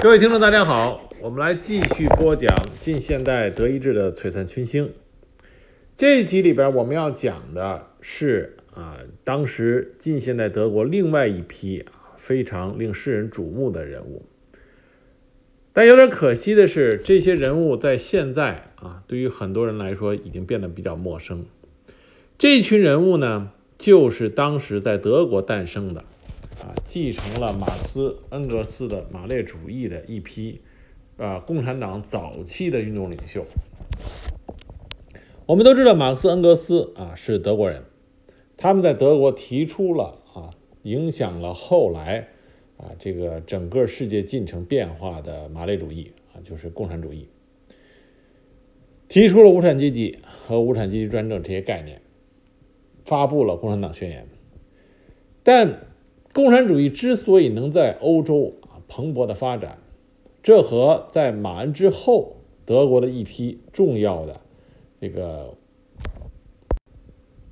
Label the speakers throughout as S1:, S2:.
S1: 各位听众，大家好，我们来继续播讲近现代德意志的璀璨群星。这一集里边，我们要讲的是啊，当时近现代德国另外一批啊非常令世人瞩目的人物。但有点可惜的是，这些人物在现在啊，对于很多人来说已经变得比较陌生。这群人物呢，就是当时在德国诞生的。继承了马克思、恩格斯的马列主义的一批，啊，共产党早期的运动领袖。我们都知道，马克思、恩格斯啊是德国人，他们在德国提出了啊，影响了后来啊这个整个世界进程变化的马列主义啊，就是共产主义，提出了无产阶级和无产阶级专政这些概念，发布了共产党宣言，但。共产主义之所以能在欧洲啊蓬勃的发展，这和在马恩之后德国的一批重要的这个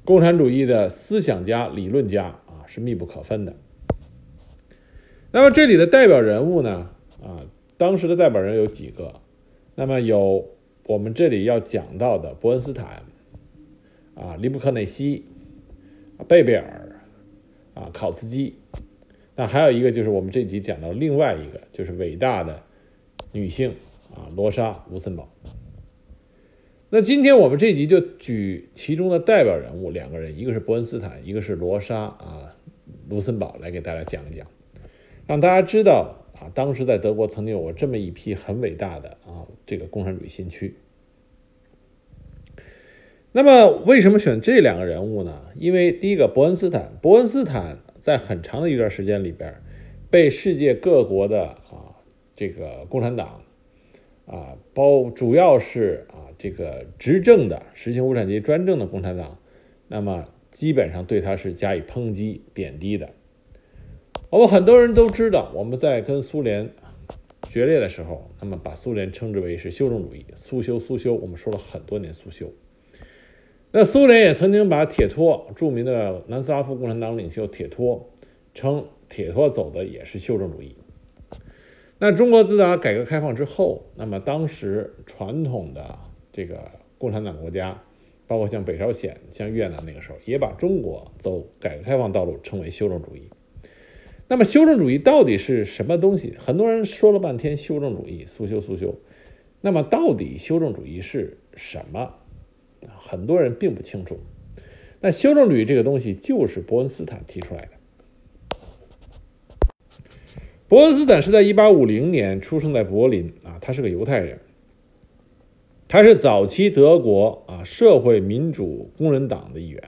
S1: 共产主义的思想家、理论家啊是密不可分的。那么这里的代表人物呢啊，当时的代表人有几个？那么有我们这里要讲到的伯恩斯坦啊、利布克内西、贝贝尔。啊，考茨基，那还有一个就是我们这集讲到另外一个，就是伟大的女性啊，罗莎·卢森堡。那今天我们这集就举其中的代表人物两个人，一个是伯恩斯坦，一个是罗莎啊，卢森堡来给大家讲一讲，让大家知道啊，当时在德国曾经有过这么一批很伟大的啊，这个共产主义先驱。那么，为什么选这两个人物呢？因为第一个，伯恩斯坦，伯恩斯坦在很长的一段时间里边，被世界各国的啊这个共产党啊，包主要是啊这个执政的实行无产阶级专政的共产党，那么基本上对他是加以抨击、贬低的。我们很多人都知道，我们在跟苏联决裂的时候，那么把苏联称之为是修正主义，苏修苏修，我们说了很多年苏修。那苏联也曾经把铁托，著名的南斯拉夫共产党领袖铁托，称铁托走的也是修正主义。那中国自打改革开放之后，那么当时传统的这个共产党国家，包括像北朝鲜、像越南，那个时候也把中国走改革开放道路称为修正主义。那么修正主义到底是什么东西？很多人说了半天修正主义，苏修苏修。那么到底修正主义是什么？很多人并不清楚，那修正主义这个东西就是伯恩斯坦提出来的。伯恩斯坦是在1850年出生在柏林啊，他是个犹太人，他是早期德国啊社会民主工人党的一员。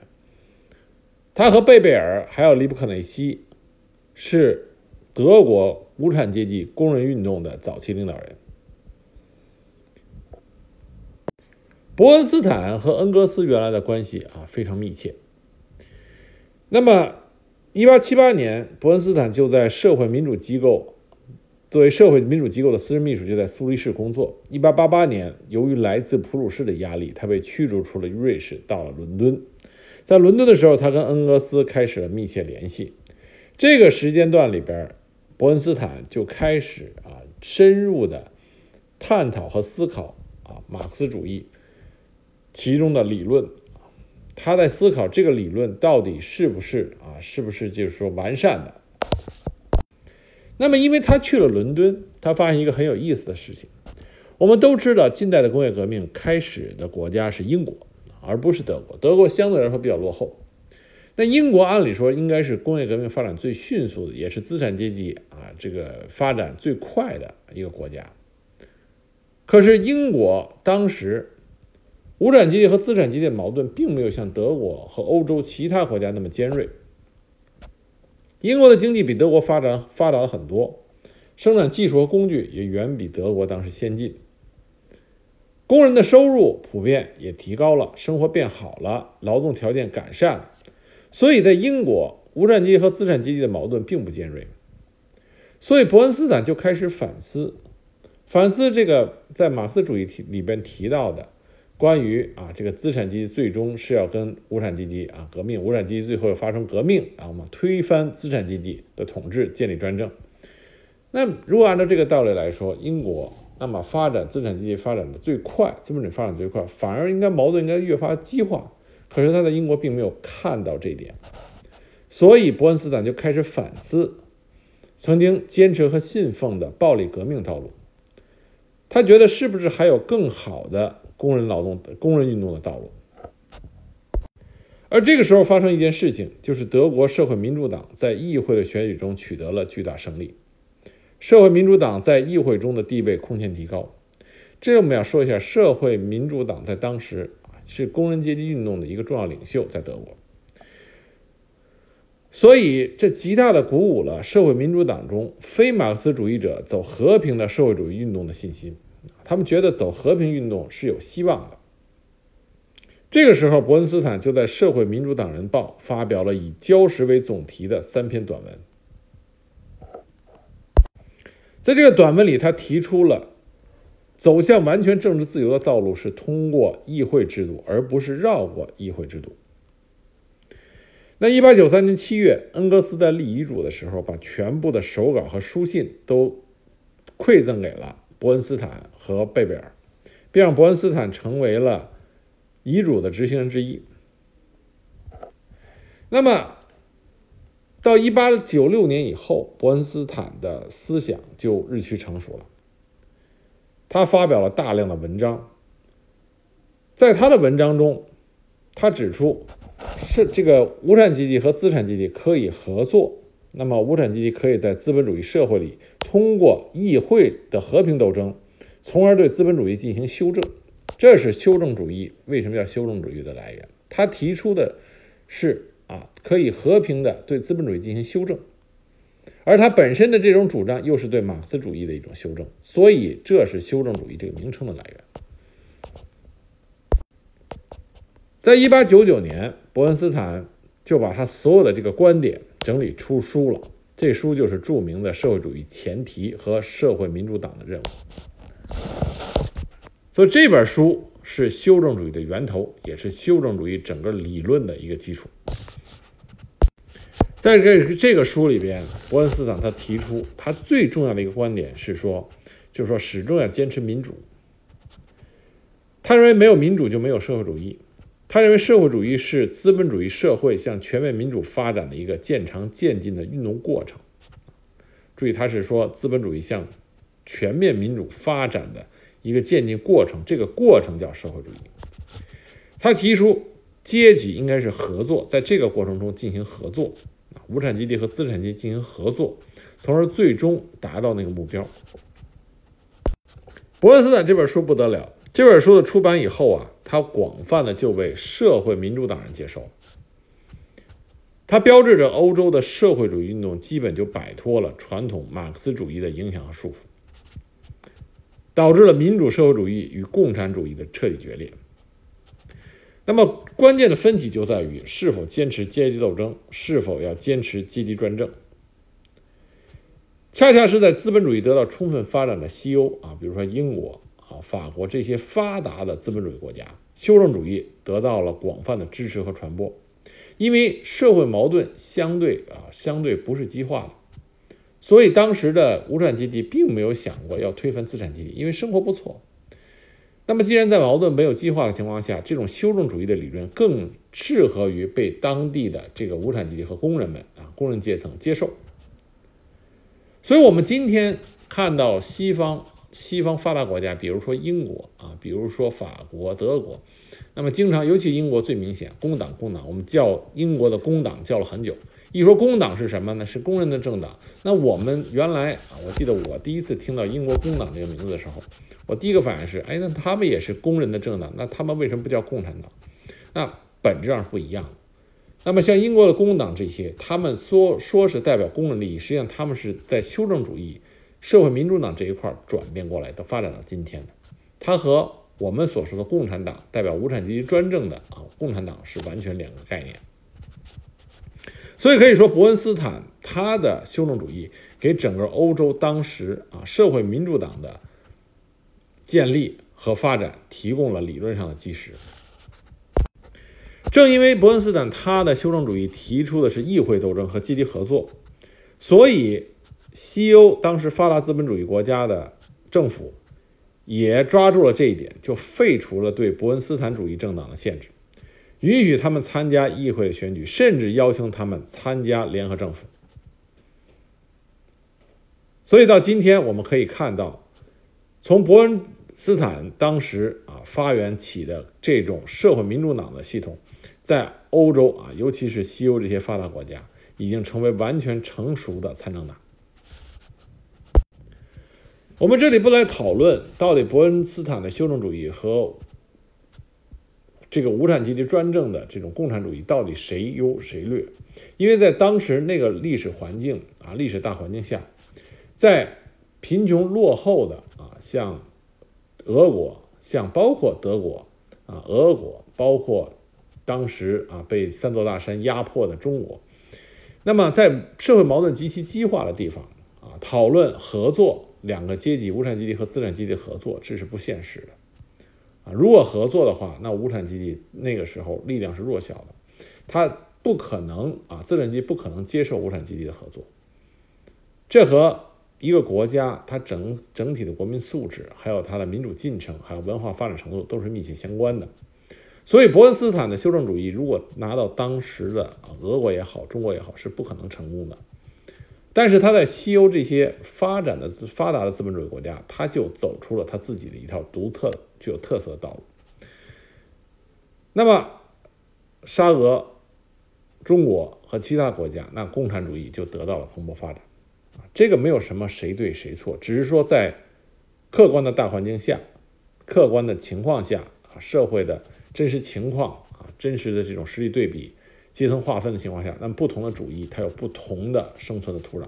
S1: 他和贝贝尔还有利布克内西是德国无产阶级工人运动的早期领导人。伯恩斯坦和恩格斯原来的关系啊非常密切。那么，一八七八年，伯恩斯坦就在社会民主机构作为社会民主机构的私人秘书，就在苏黎世工作。一八八八年，由于来自普鲁士的压力，他被驱逐出了瑞士，到了伦敦。在伦敦的时候，他跟恩格斯开始了密切联系。这个时间段里边，伯恩斯坦就开始啊深入的探讨和思考啊马克思主义。其中的理论，他在思考这个理论到底是不是啊，是不是就是说完善的？那么，因为他去了伦敦，他发现一个很有意思的事情。我们都知道，近代的工业革命开始的国家是英国，而不是德国。德国相对来说比较落后。那英国按理说应该是工业革命发展最迅速的，也是资产阶级啊这个发展最快的一个国家。可是英国当时。无产阶级和资产阶级的矛盾并没有像德国和欧洲其他国家那么尖锐。英国的经济比德国发展发达了很多，生产技术和工具也远比德国当时先进。工人的收入普遍也提高了，生活变好了，劳动条件改善了。所以在英国，无产阶级和资产阶级的矛盾并不尖锐。所以伯恩斯坦就开始反思，反思这个在马克思主义里边提到的。关于啊，这个资产阶级最终是要跟无产阶级啊革命，无产阶级最后要发生革命，然后嘛推翻资产阶级的统治，建立专政。那如果按照这个道理来说，英国那么发展资产阶级发展的最快，资本主义发展最快，反而应该矛盾应该越发激化。可是他在英国并没有看到这一点，所以伯恩斯坦就开始反思曾经坚持和信奉的暴力革命道路。他觉得是不是还有更好的工人劳动、工人运动的道路？而这个时候发生一件事情，就是德国社会民主党在议会的选举中取得了巨大胜利，社会民主党在议会中的地位空前提高。这我们要说一下，社会民主党在当时是工人阶级运动的一个重要领袖，在德国，所以这极大的鼓舞了社会民主党中非马克思主义者走和平的社会主义运动的信心，他们觉得走和平运动是有希望的。这个时候，伯恩斯坦就在《社会民主党人报》发表了以礁石为总题的三篇短文。在这个短文里，他提出了走向完全政治自由的道路是通过议会制度，而不是绕过议会制度。那一八九三年七月，恩格斯在立遗嘱的时候，把全部的手稿和书信都馈赠给了伯恩斯坦和贝贝尔，并让伯恩斯坦成为了。遗嘱的执行人之一。那么，到一八九六年以后，伯恩斯坦的思想就日趋成熟了。他发表了大量的文章，在他的文章中，他指出是这个无产阶级和资产阶级可以合作。那么，无产阶级可以在资本主义社会里通过议会的和平斗争，从而对资本主义进行修正。这是修正主义为什么叫修正主义的来源？他提出的是啊，可以和平的对资本主义进行修正，而他本身的这种主张又是对马克思主义的一种修正，所以这是修正主义这个名称的来源。在一八九九年，伯恩斯坦就把他所有的这个观点整理出书了，这书就是著名的《社会主义前提和社会民主党的任务》。所以这本书是修正主义的源头，也是修正主义整个理论的一个基础。在这这个书里边，伯恩斯坦他提出他最重要的一个观点是说，就是说始终要坚持民主。他认为没有民主就没有社会主义，他认为社会主义是资本主义社会向全面民主发展的一个渐长渐进的运动过程。注意，他是说资本主义向全面民主发展的。一个渐进过程，这个过程叫社会主义。他提出阶级应该是合作，在这个过程中进行合作，无产阶级和资产阶级进行合作，从而最终达到那个目标。伯恩斯坦这本书不得了，这本书的出版以后啊，它广泛的就被社会民主党人接受，它标志着欧洲的社会主义运动基本就摆脱了传统马克思主义的影响和束缚。导致了民主社会主义与共产主义的彻底决裂。那么，关键的分歧就在于是否坚持阶级斗争，是否要坚持阶级专政。恰恰是在资本主义得到充分发展的西欧啊，比如说英国啊、法国这些发达的资本主义国家，修正主义得到了广泛的支持和传播，因为社会矛盾相对啊，相对不是激化的。所以，当时的无产阶级并没有想过要推翻资产阶级，因为生活不错。那么，既然在矛盾没有激化的情况下，这种修正主义的理论更适合于被当地的这个无产阶级和工人们啊，工人阶层接受。所以，我们今天看到西方西方发达国家，比如说英国啊，比如说法国、德国，那么经常，尤其英国最明显，工党工党，我们叫英国的工党叫了很久。一说工党是什么呢？是工人的政党。那我们原来啊，我记得我第一次听到英国工党这个名字的时候，我第一个反应是：哎，那他们也是工人的政党，那他们为什么不叫共产党？那本质上是不一样的。那么像英国的工党这些，他们说说是代表工人利益，实际上他们是在修正主义、社会民主党这一块转变过来的，发展到今天的。它和我们所说的共产党代表无产阶级专政的啊，共产党是完全两个概念。所以可以说，伯恩斯坦他的修正主义给整个欧洲当时啊社会民主党的建立和发展提供了理论上的基石。正因为伯恩斯坦他的修正主义提出的是议会斗争和阶级合作，所以西欧当时发达资本主义国家的政府也抓住了这一点，就废除了对伯恩斯坦主义政党的限制，允许他们参加议会的选举，甚至要求他们参加联合政府。所以到今天，我们可以看到，从伯恩斯坦当时啊发源起的这种社会民主党的系统，在欧洲啊，尤其是西欧这些发达国家，已经成为完全成熟的参政党。我们这里不来讨论到底伯恩斯坦的修正主义和这个无产阶级专政的这种共产主义到底谁优谁劣，因为在当时那个历史环境啊，历史大环境下，在贫穷落后的啊，像俄国，像包括德国啊，俄国，包括当时啊被三座大山压迫的中国，那么在社会矛盾极其激化的地方啊，讨论合作。两个阶级，无产阶级和资产阶级合作，这是不现实的，啊，如果合作的话，那无产阶级那个时候力量是弱小的，他不可能啊，资产阶级不可能接受无产阶级的合作，这和一个国家它整整体的国民素质，还有它的民主进程，还有文化发展程度都是密切相关的，所以伯恩斯坦的修正主义如果拿到当时的啊俄国也好，中国也好，是不可能成功的。但是他在西欧这些发展的发达的资本主义国家，他就走出了他自己的一条独特、具有特色的道路。那么，沙俄、中国和其他国家，那共产主义就得到了蓬勃发展。这个没有什么谁对谁错，只是说在客观的大环境下、客观的情况下啊，社会的真实情况啊，真实的这种实力对比。阶层划分的情况下，那么不同的主义它有不同的生存的土壤。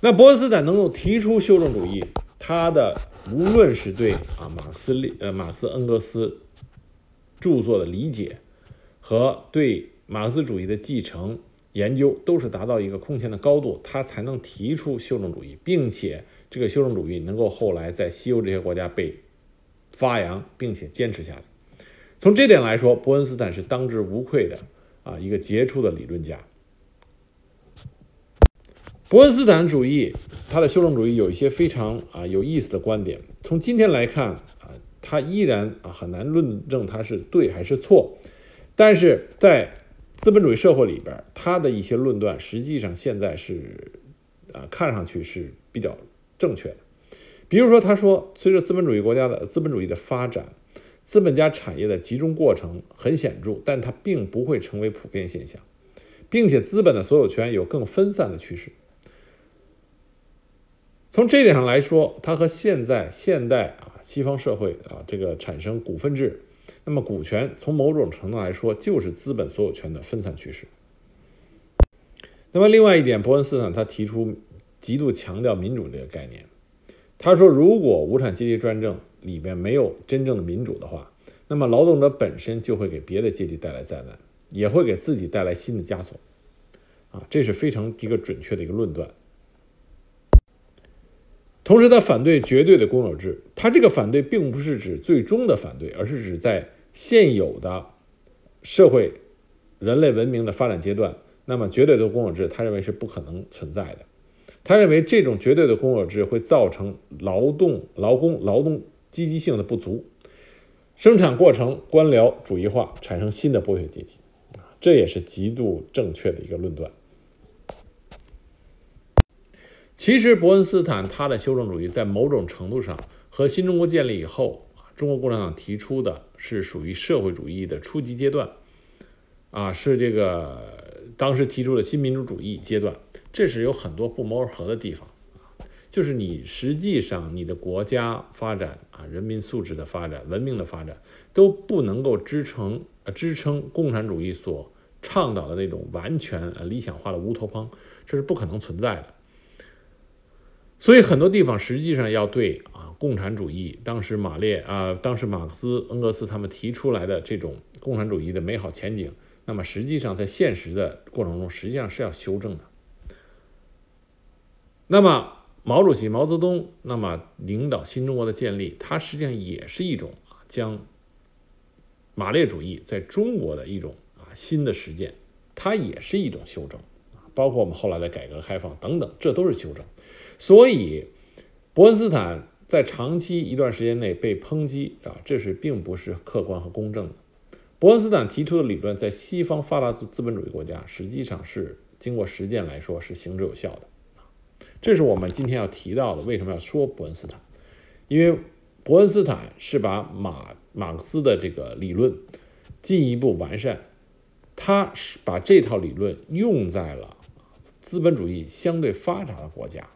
S1: 那伯恩斯坦能够提出修正主义，他的无论是对啊马克思列呃马克思恩格斯著作的理解，和对马克思主义的继承研究，都是达到一个空前的高度，他才能提出修正主义，并且这个修正主义能够后来在西欧这些国家被发扬，并且坚持下来。从这点来说，伯恩斯坦是当之无愧的啊一个杰出的理论家。伯恩斯坦主义，他的修正主义有一些非常啊有意思的观点。从今天来看啊，他依然啊很难论证他是对还是错。但是在资本主义社会里边，他的一些论断实际上现在是啊看上去是比较正确的。比如说，他说，随着资本主义国家的资本主义的发展。资本家产业的集中过程很显著，但它并不会成为普遍现象，并且资本的所有权有更分散的趋势。从这点上来说，它和现在现代啊西方社会啊这个产生股份制，那么股权从某种程度来说就是资本所有权的分散趋势。那么另外一点，伯恩斯坦他提出极度强调民主这个概念，他说如果无产阶级专政。里边没有真正的民主的话，那么劳动者本身就会给别的阶级带来灾难，也会给自己带来新的枷锁，啊，这是非常一个准确的一个论断。同时，他反对绝对的公有制，他这个反对并不是指最终的反对，而是指在现有的社会、人类文明的发展阶段，那么绝对的公有制，他认为是不可能存在的。他认为这种绝对的公有制会造成劳动、劳工、劳动。积极性的不足，生产过程官僚主义化，产生新的剥削阶级，这也是极度正确的一个论断。其实，伯恩斯坦他的修正主义在某种程度上和新中国建立以后，中国共产党提出的是属于社会主义的初级阶段，啊，是这个当时提出的新民主主义阶段，这是有很多不谋而合的地方。就是你实际上你的国家发展啊，人民素质的发展、文明的发展都不能够支撑呃支撑共产主义所倡导的那种完全理想化的乌托邦，这是不可能存在的。所以很多地方实际上要对啊共产主义当时马列啊当时马克思恩格斯他们提出来的这种共产主义的美好前景，那么实际上在现实的过程中实际上是要修正的。那么。毛主席毛泽东那么领导新中国的建立，它实际上也是一种啊将马列主义在中国的一种啊新的实践，它也是一种修正，包括我们后来的改革开放等等，这都是修正。所以，伯恩斯坦在长期一段时间内被抨击啊，这是并不是客观和公正的。伯恩斯坦提出的理论，在西方发达资资本主义国家，实际上是经过实践来说是行之有效的。这是我们今天要提到的，为什么要说伯恩斯坦？因为伯恩斯坦是把马马克思的这个理论进一步完善，他是把这套理论用在了资本主义相对发达的国家。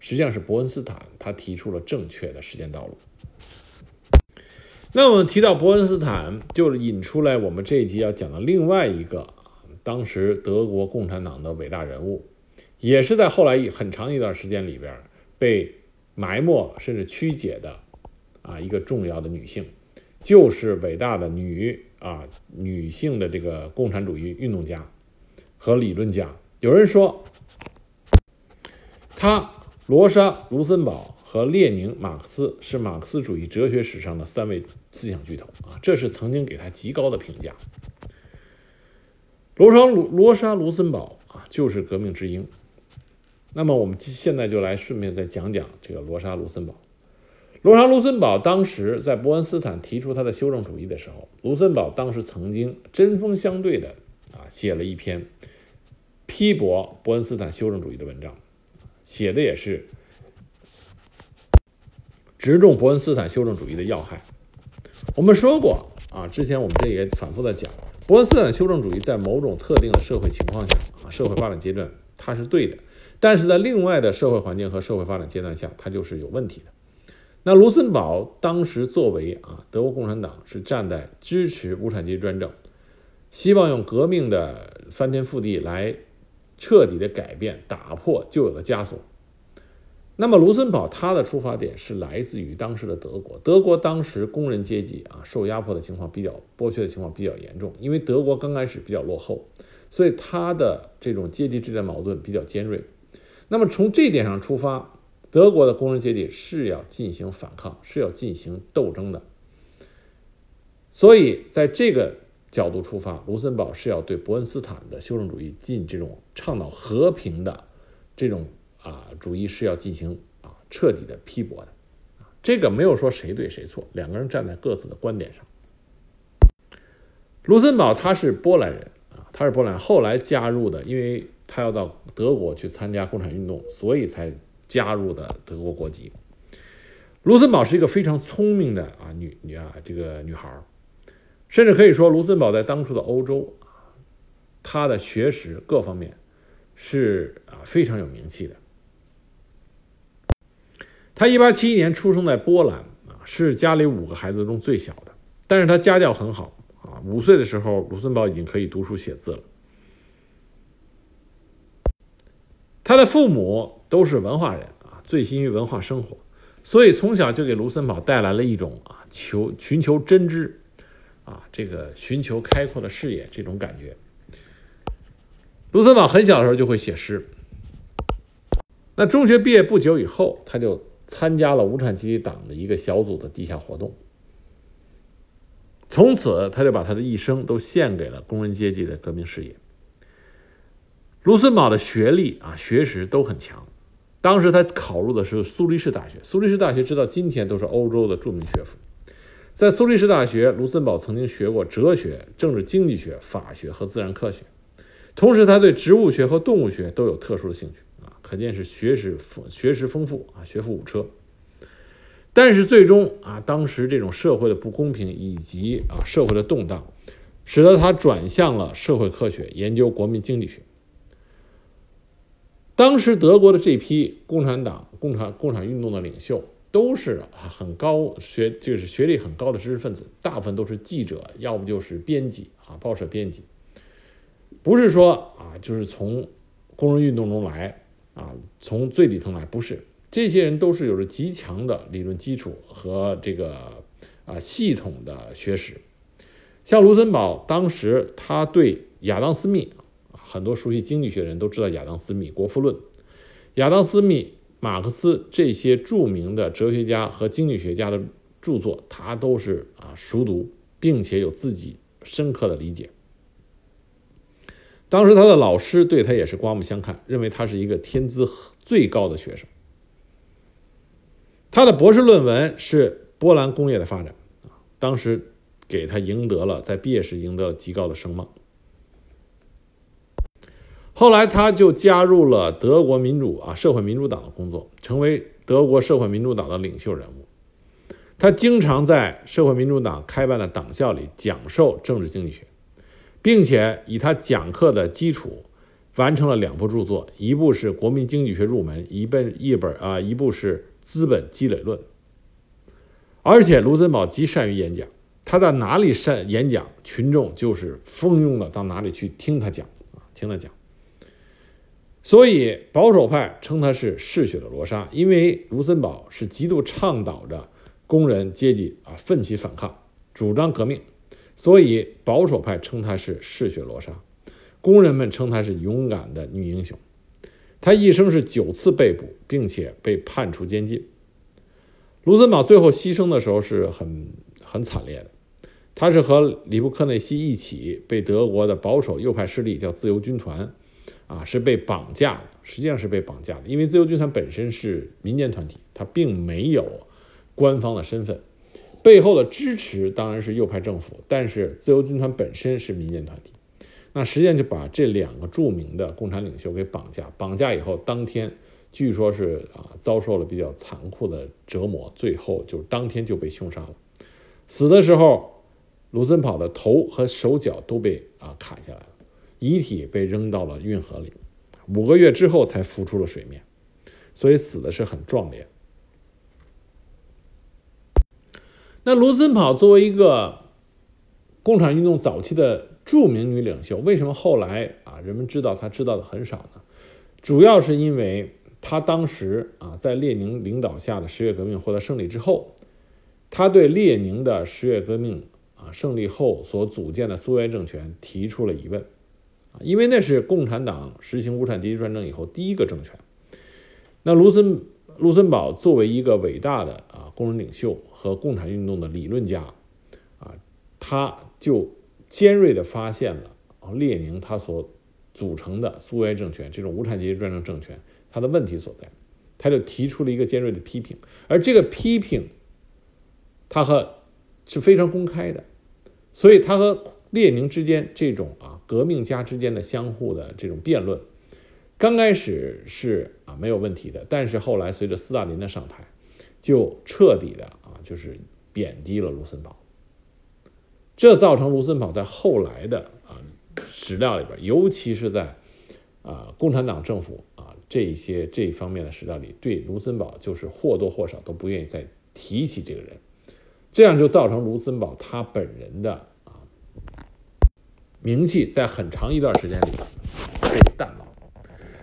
S1: 实际上是伯恩斯坦他提出了正确的实践道路。那我们提到伯恩斯坦，就引出来我们这一集要讲的另外一个当时德国共产党的伟大人物，也是在后来很长一段时间里边被埋没甚至曲解的啊一个重要的女性，就是伟大的女啊女性的这个共产主义运动家和理论家。有人说，她罗莎卢森堡。和列宁、马克思是马克思主义哲学史上的三位思想巨头啊，这是曾经给他极高的评价。罗莎卢罗莎卢森堡啊，就是革命之鹰。那么我们现在就来顺便再讲讲这个罗莎卢森堡。罗莎卢森堡当时在伯恩斯坦提出他的修正主义的时候，卢森堡当时曾经针锋相对的啊写了一篇批驳伯恩斯坦修正主义的文章，写的也是。直中伯恩斯坦修正主义的要害。我们说过啊，之前我们这也反复的讲，伯恩斯坦修正主义在某种特定的社会情况下啊，社会发展阶段它是对的，但是在另外的社会环境和社会发展阶段下，它就是有问题的。那卢森堡当时作为啊，德国共产党是站在支持无产阶级专政，希望用革命的翻天覆地来彻底的改变、打破旧有的枷锁。那么卢森堡他的出发点是来自于当时的德国，德国当时工人阶级啊受压迫的情况比较剥削的情况比较严重，因为德国刚开始比较落后，所以他的这种阶级之间矛盾比较尖锐。那么从这点上出发，德国的工人阶级是要进行反抗，是要进行斗争的。所以在这个角度出发，卢森堡是要对伯恩斯坦的修正主义进这种倡导和平的这种。啊，主义是要进行啊彻底的批驳的，这个没有说谁对谁错，两个人站在各自的观点上。卢森堡他是波兰人啊，他是波兰，后来加入的，因为他要到德国去参加共产运动，所以才加入的德国国籍。卢森堡是一个非常聪明的啊女女啊这个女孩儿，甚至可以说卢森堡在当初的欧洲，她的学识各方面是啊非常有名气的。他一八七一年出生在波兰啊，是家里五个孩子中最小的。但是他家教很好啊，五岁的时候，卢森堡已经可以读书写字了。他的父母都是文化人啊，醉心于文化生活，所以从小就给卢森堡带来了一种啊求寻求真知啊，这个寻求开阔的视野这种感觉。卢森堡很小的时候就会写诗。那中学毕业不久以后，他就。参加了无产阶级党的一个小组的地下活动，从此他就把他的一生都献给了工人阶级的革命事业。卢森堡的学历啊、学识都很强，当时他考入的是苏黎世大学。苏黎世大学直到今天都是欧洲的著名学府。在苏黎世大学，卢森堡曾经学过哲学、政治经济学、法学和自然科学，同时他对植物学和动物学都有特殊的兴趣啊。可见是学识丰学识丰富啊，学富五车。但是最终啊，当时这种社会的不公平以及啊社会的动荡，使得他转向了社会科学，研究国民经济学。当时德国的这批共产党、共产共产运动的领袖，都是很高学，就是学历很高的知识分子，大部分都是记者，要不就是编辑啊，报社编辑。不是说啊，就是从工人运动中来。啊，从最底层来不是，这些人都是有着极强的理论基础和这个啊系统的学识。像卢森堡当时，他对亚当·斯密，很多熟悉经济学的人都知道亚当·斯密《国富论》，亚当·斯密、马克思这些著名的哲学家和经济学家的著作，他都是啊熟读，并且有自己深刻的理解。当时他的老师对他也是刮目相看，认为他是一个天资最高的学生。他的博士论文是波兰工业的发展，当时给他赢得了在毕业时赢得了极高的声望。后来他就加入了德国民主啊社会民主党的工作，成为德国社会民主党的领袖人物。他经常在社会民主党开办的党校里讲授政治经济学。并且以他讲课的基础，完成了两部著作，一部是《国民经济学入门》，一本一本啊，一部是《资本积累论》。而且卢森堡极善于演讲，他在哪里善演讲，群众就是蜂拥的到哪里去听他讲啊，听他讲。所以保守派称他是嗜血的罗莎，因为卢森堡是极度倡导着工人阶级啊奋起反抗，主张革命。所以保守派称她是嗜血罗莎，工人们称她是勇敢的女英雄。她一生是九次被捕，并且被判处监禁。卢森堡最后牺牲的时候是很很惨烈的，他是和里布克内西一起被德国的保守右派势力叫自由军团，啊是被绑架的，实际上是被绑架的，因为自由军团本身是民间团体，它并没有官方的身份。背后的支持当然是右派政府，但是自由军团本身是民间团体，那实际上就把这两个著名的共产领袖给绑架，绑架以后当天据说是啊遭受了比较残酷的折磨，最后就当天就被凶杀了。死的时候，卢森堡的头和手脚都被啊砍下来了，遗体被扔到了运河里，五个月之后才浮出了水面，所以死的是很壮烈。那卢森堡作为一个共产运动早期的著名女领袖，为什么后来啊人们知道她知道的很少呢？主要是因为她当时啊在列宁领导下的十月革命获得胜利之后，她对列宁的十月革命啊胜利后所组建的苏维埃政权提出了疑问啊，因为那是共产党实行无产阶级专政以后第一个政权。那卢森卢森堡作为一个伟大的啊工人领袖。和共产运动的理论家，啊，他就尖锐地发现了列宁他所组成的苏维埃政权这种无产阶级专政政权它的问题所在，他就提出了一个尖锐的批评，而这个批评，他和是非常公开的，所以他和列宁之间这种啊革命家之间的相互的这种辩论，刚开始是啊没有问题的，但是后来随着斯大林的上台。就彻底的啊，就是贬低了卢森堡，这造成卢森堡在后来的啊史料里边，尤其是在啊共产党政府啊这些这方面的史料里，对卢森堡就是或多或少都不愿意再提起这个人，这样就造成卢森堡他本人的名气在很长一段时间里被淡忘。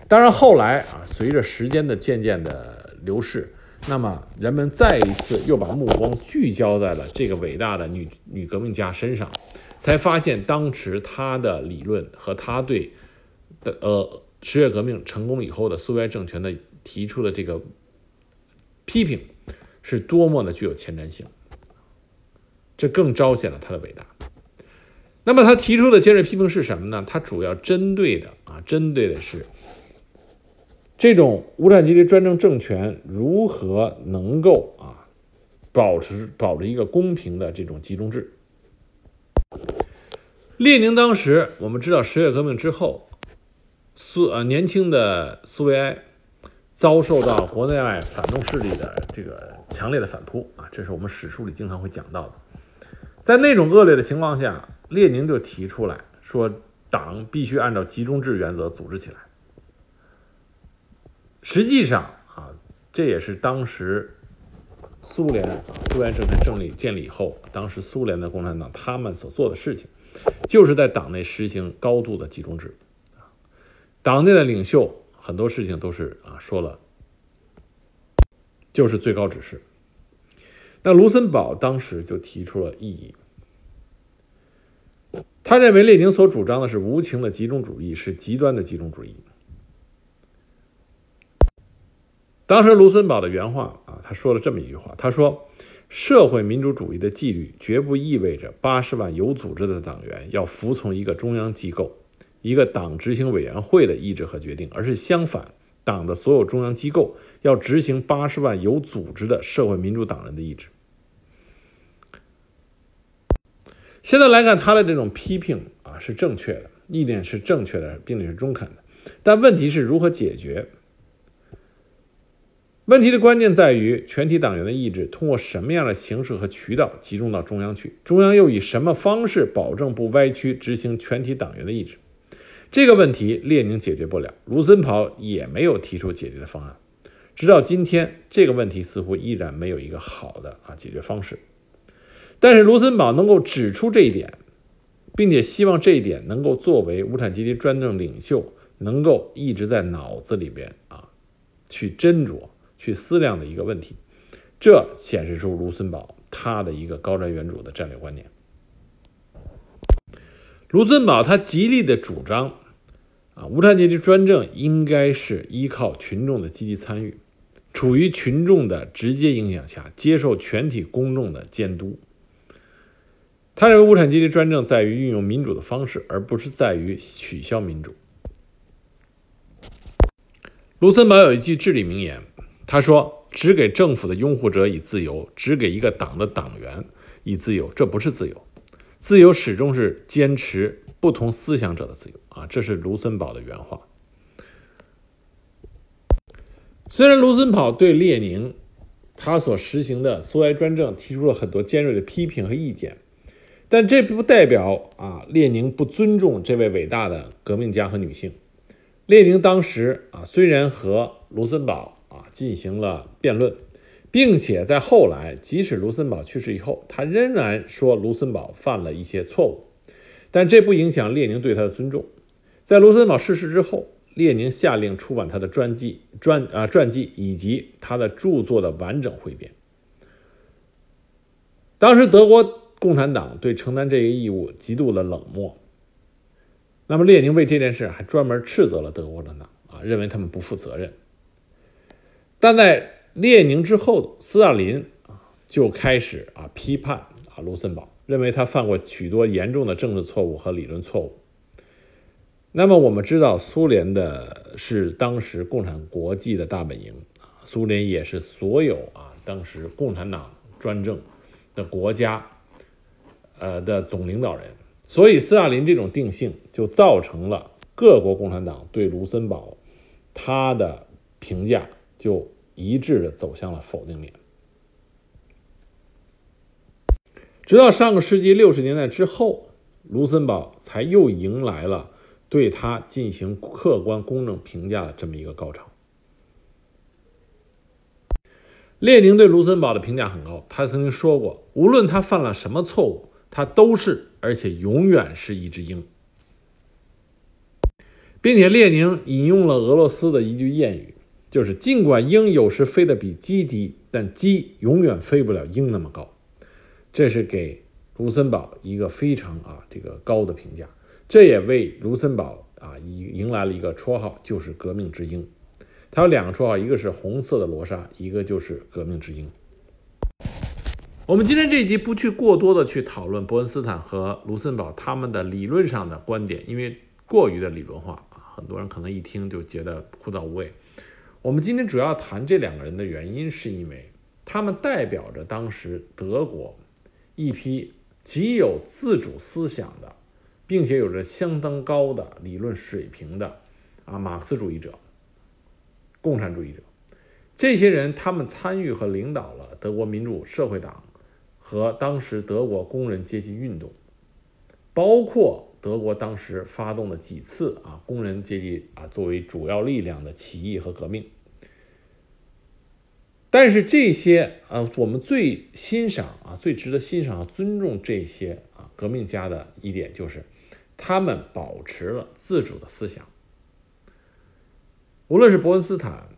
S1: 当然后来啊，随着时间的渐渐的流逝。那么，人们再一次又把目光聚焦在了这个伟大的女女革命家身上，才发现当时她的理论和她对的呃十月革命成功以后的苏维埃政权的提出的这个批评，是多么的具有前瞻性。这更彰显了他的伟大。那么，他提出的尖锐批评是什么呢？他主要针对的啊，针对的是。这种无产阶级专政政权如何能够啊保持保持一个公平的这种集中制？列宁当时我们知道十月革命之后，苏呃年轻的苏维埃遭受到国内外反动势力的这个强烈的反扑啊，这是我们史书里经常会讲到的。在那种恶劣的情况下，列宁就提出来说，党必须按照集中制原则组织起来。实际上啊，这也是当时苏联啊苏联政权政立建立以后，当时苏联的共产党他们所做的事情，就是在党内实行高度的集中制。党内的领袖很多事情都是啊说了，就是最高指示。那卢森堡当时就提出了异议，他认为列宁所主张的是无情的集中主义，是极端的集中主义。当时卢森堡的原话啊，他说了这么一句话：“他说，社会民主主义的纪律绝不意味着八十万有组织的党员要服从一个中央机构，一个党执行委员会的意志和决定，而是相反，党的所有中央机构要执行八十万有组织的社会民主党人的意志。现在来看，他的这种批评啊是正确的，意见是正确的，并且是中肯的。但问题是如何解决？问题的关键在于全体党员的意志通过什么样的形式和渠道集中到中央去？中央又以什么方式保证不歪曲执行全体党员的意志？这个问题列宁解决不了，卢森堡也没有提出解决的方案。直到今天，这个问题似乎依然没有一个好的啊解决方式。但是卢森堡能够指出这一点，并且希望这一点能够作为无产阶级专政领袖能够一直在脑子里边啊去斟酌。去思量的一个问题，这显示出卢森堡他的一个高瞻远瞩的战略观念。卢森堡他极力的主张，啊，无产阶级专政应该是依靠群众的积极参与，处于群众的直接影响下，接受全体公众的监督。他认为无产阶级专政在于运用民主的方式，而不是在于取消民主。卢森堡有一句至理名言。他说：“只给政府的拥护者以自由，只给一个党的党员以自由，这不是自由。自由始终是坚持不同思想者的自由啊！”这是卢森堡的原话。虽然卢森堡对列宁他所实行的苏维埃专政提出了很多尖锐的批评和意见，但这不代表啊列宁不尊重这位伟大的革命家和女性。列宁当时啊虽然和卢森堡。啊，进行了辩论，并且在后来，即使卢森堡去世以后，他仍然说卢森堡犯了一些错误，但这不影响列宁对他的尊重。在卢森堡逝世之后，列宁下令出版他的传记、传啊传记以及他的著作的完整汇编。当时德国共产党对承担这一义务极度的冷漠，那么列宁为这件事还专门斥责了德国共产党啊，认为他们不负责任。但在列宁之后，斯大林啊就开始啊批判啊卢森堡，认为他犯过许多严重的政治错误和理论错误。那么我们知道，苏联的是当时共产国际的大本营苏联也是所有啊当时共产党专政的国家呃的总领导人，所以斯大林这种定性就造成了各国共产党对卢森堡他的评价。就一致的走向了否定面，直到上个世纪六十年代之后，卢森堡才又迎来了对他进行客观公正评价的这么一个高潮。列宁对卢森堡的评价很高，他曾经说过，无论他犯了什么错误，他都是而且永远是一只鹰，并且列宁引用了俄罗斯的一句谚语。就是尽管鹰有时飞得比鸡低，但鸡永远飞不了鹰那么高。这是给卢森堡一个非常啊这个高的评价，这也为卢森堡啊迎迎来了一个绰号，就是革命之鹰。他有两个绰号，一个是红色的罗莎，一个就是革命之鹰。我们今天这一集不去过多的去讨论伯恩斯坦和卢森堡他们的理论上的观点，因为过于的理论化啊，很多人可能一听就觉得枯燥无味。我们今天主要谈这两个人的原因，是因为他们代表着当时德国一批极有自主思想的，并且有着相当高的理论水平的啊马克思主义者、共产主义者。这些人他们参与和领导了德国民主社会党和当时德国工人阶级运动，包括。德国当时发动的几次啊，工人阶级啊作为主要力量的起义和革命。但是这些啊，我们最欣赏啊，最值得欣赏和尊重这些啊革命家的一点就是，他们保持了自主的思想。无论是伯恩斯坦、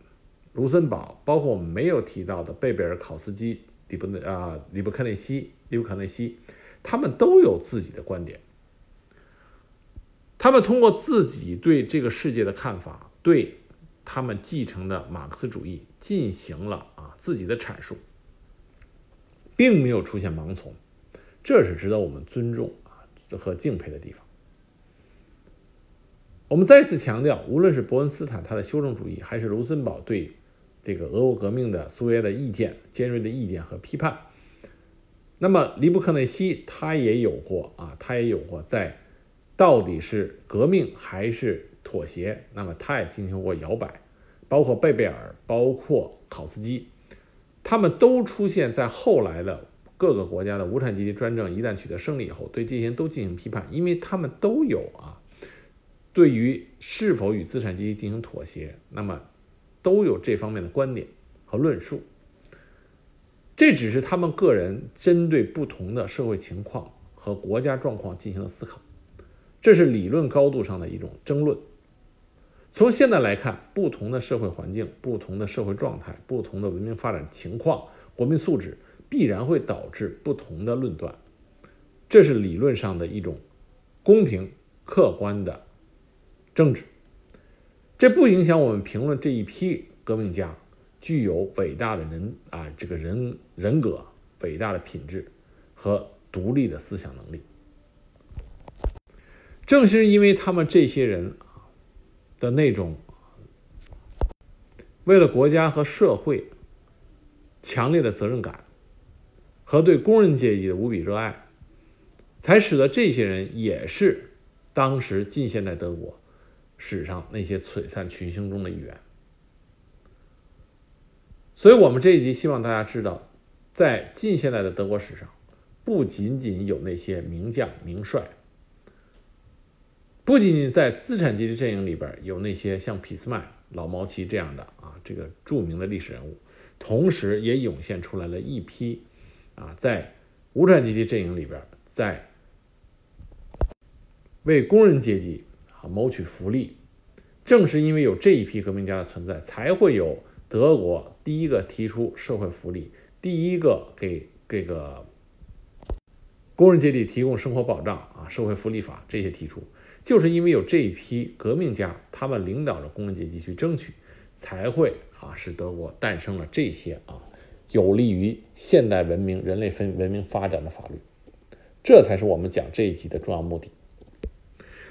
S1: 卢森堡，包括我们没有提到的贝贝尔、考斯基、里布内啊、里布克内西、里布克内西，他们都有自己的观点。他们通过自己对这个世界的看法，对他们继承的马克思主义进行了啊自己的阐述，并没有出现盲从，这是值得我们尊重啊和敬佩的地方。我们再次强调，无论是伯恩斯坦他的修正主义，还是卢森堡对这个俄国革命的苏维埃的意见、尖锐的意见和批判，那么黎布克内西他也有过啊，他也有过在到底是革命还是妥协，那么他也进行过摇摆，包括贝贝尔，包括考斯基，他们都出现在后来的各个国家的无产阶级专政一旦取得胜利以后，对这些人都进行批判，因为他们都有啊。对于是否与资产阶级进行妥协，那么都有这方面的观点和论述。这只是他们个人针对不同的社会情况和国家状况进行了思考，这是理论高度上的一种争论。从现在来看，不同的社会环境、不同的社会状态、不同的文明发展情况、国民素质，必然会导致不同的论断，这是理论上的一种公平客观的。政治，这不影响我们评论这一批革命家具有伟大的人啊，这个人人格、伟大的品质和独立的思想能力。正是因为他们这些人的那种为了国家和社会强烈的责任感和对工人阶级的无比热爱，才使得这些人也是当时近现代德国。史上那些璀璨群星中的一员，所以，我们这一集希望大家知道，在近现代的德国史上，不仅仅有那些名将名帅，不仅仅在资产阶级阵营里边有那些像俾斯麦、老毛奇这样的啊这个著名的历史人物，同时也涌现出来了一批啊在无产阶级阵营里边在为工人阶级。谋取福利，正是因为有这一批革命家的存在，才会有德国第一个提出社会福利、第一个给这个工人阶级提供生活保障啊，社会福利法这些提出，就是因为有这一批革命家，他们领导着工人阶级去争取，才会啊使德国诞生了这些啊有利于现代文明、人类分文明发展的法律，这才是我们讲这一集的重要目的。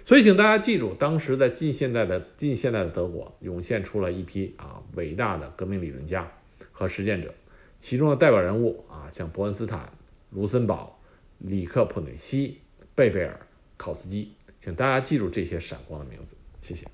S1: 所以，请大家记住，当时在近现代的近现代的德国，涌现出了一批啊伟大的革命理论家和实践者，其中的代表人物啊，像伯恩斯坦、卢森堡、里克普内西、贝贝尔、考斯基，请大家记住这些闪光的名字。谢谢。